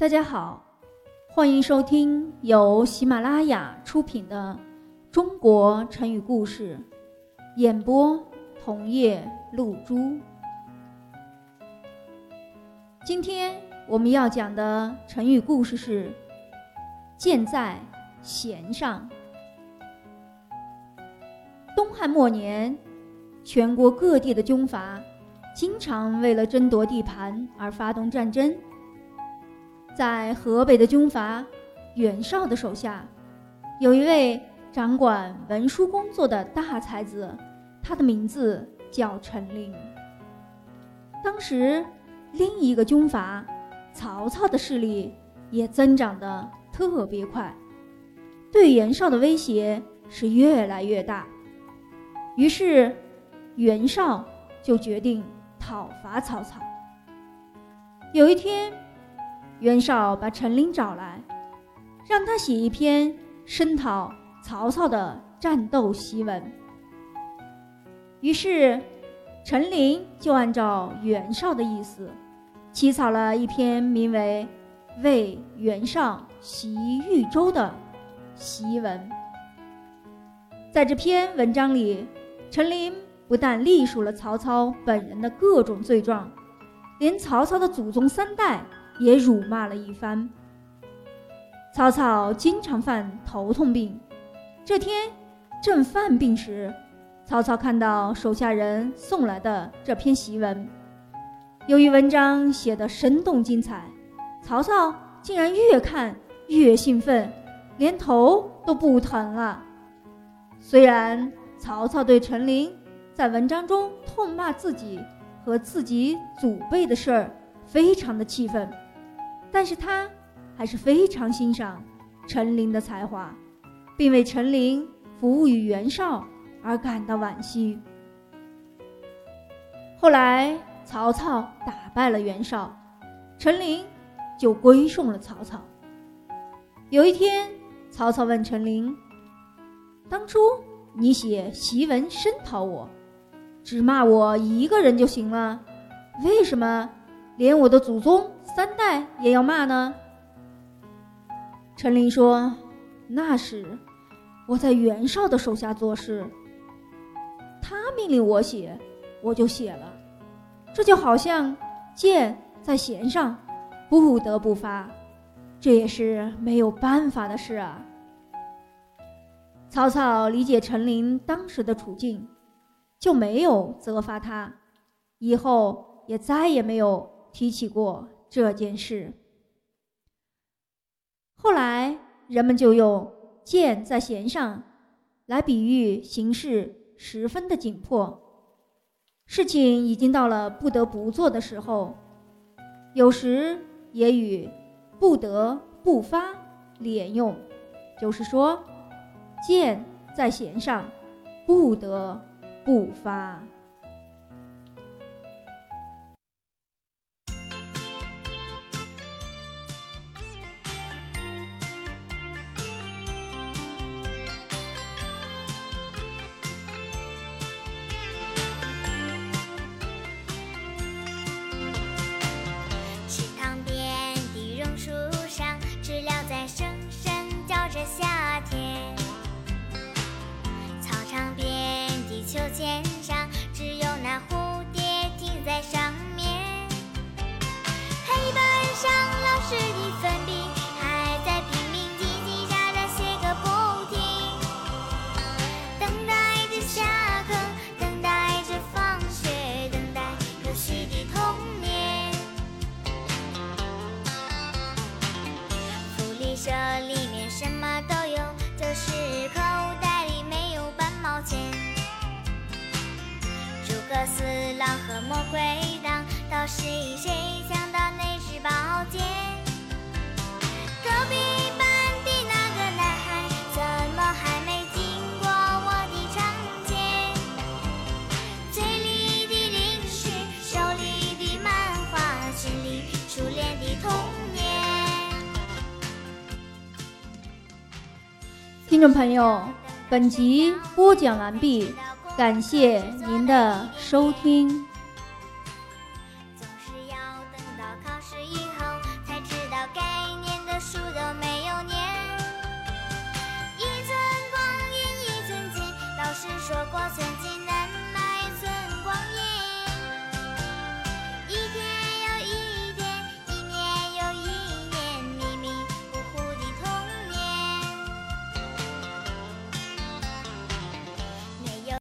大家好，欢迎收听由喜马拉雅出品的《中国成语故事》，演播桐叶露珠。今天我们要讲的成语故事是“箭在弦上”。东汉末年，全国各地的军阀经常为了争夺地盘而发动战争。在河北的军阀袁绍的手下，有一位掌管文书工作的大才子，他的名字叫陈琳。当时，另一个军阀曹操的势力也增长得特别快，对袁绍的威胁是越来越大。于是，袁绍就决定讨伐曹操。有一天。袁绍把陈琳找来，让他写一篇声讨曹操的战斗檄文。于是，陈琳就按照袁绍的意思，起草了一篇名为《为袁绍袭豫州》的檄文。在这篇文章里，陈琳不但隶属了曹操本人的各种罪状，连曹操的祖宗三代。也辱骂了一番。曹操经常犯头痛病，这天正犯病时，曹操看到手下人送来的这篇檄文，由于文章写得生动精彩，曹操竟然越看越兴奋，连头都不疼了。虽然曹操对陈琳在文章中痛骂自己和自己祖辈的事儿非常的气愤。但是他还是非常欣赏陈琳的才华，并为陈琳服务于袁绍而感到惋惜。后来曹操打败了袁绍，陈琳就归顺了曹操。有一天，曹操问陈琳：“当初你写檄文声讨我，只骂我一个人就行了，为什么连我的祖宗？”三代也要骂呢。陈琳说：“那时我在袁绍的手下做事，他命令我写，我就写了。这就好像箭在弦上，不得不发，这也是没有办法的事啊。”曹操理解陈琳当时的处境，就没有责罚他，以后也再也没有提起过。这件事，后来人们就用“箭在弦上”来比喻形势十分的紧迫，事情已经到了不得不做的时候。有时也与“不得不发”连用，就是说，箭在弦上，不得不发。四郎和魔鬼党，到谁谁抢到那支宝剑？隔壁班的那个男孩，怎么还没经过我的窗前？嘴里的零食，手里的漫画，心里初恋的童年。听众朋友，本集播讲完毕。感谢您的收听。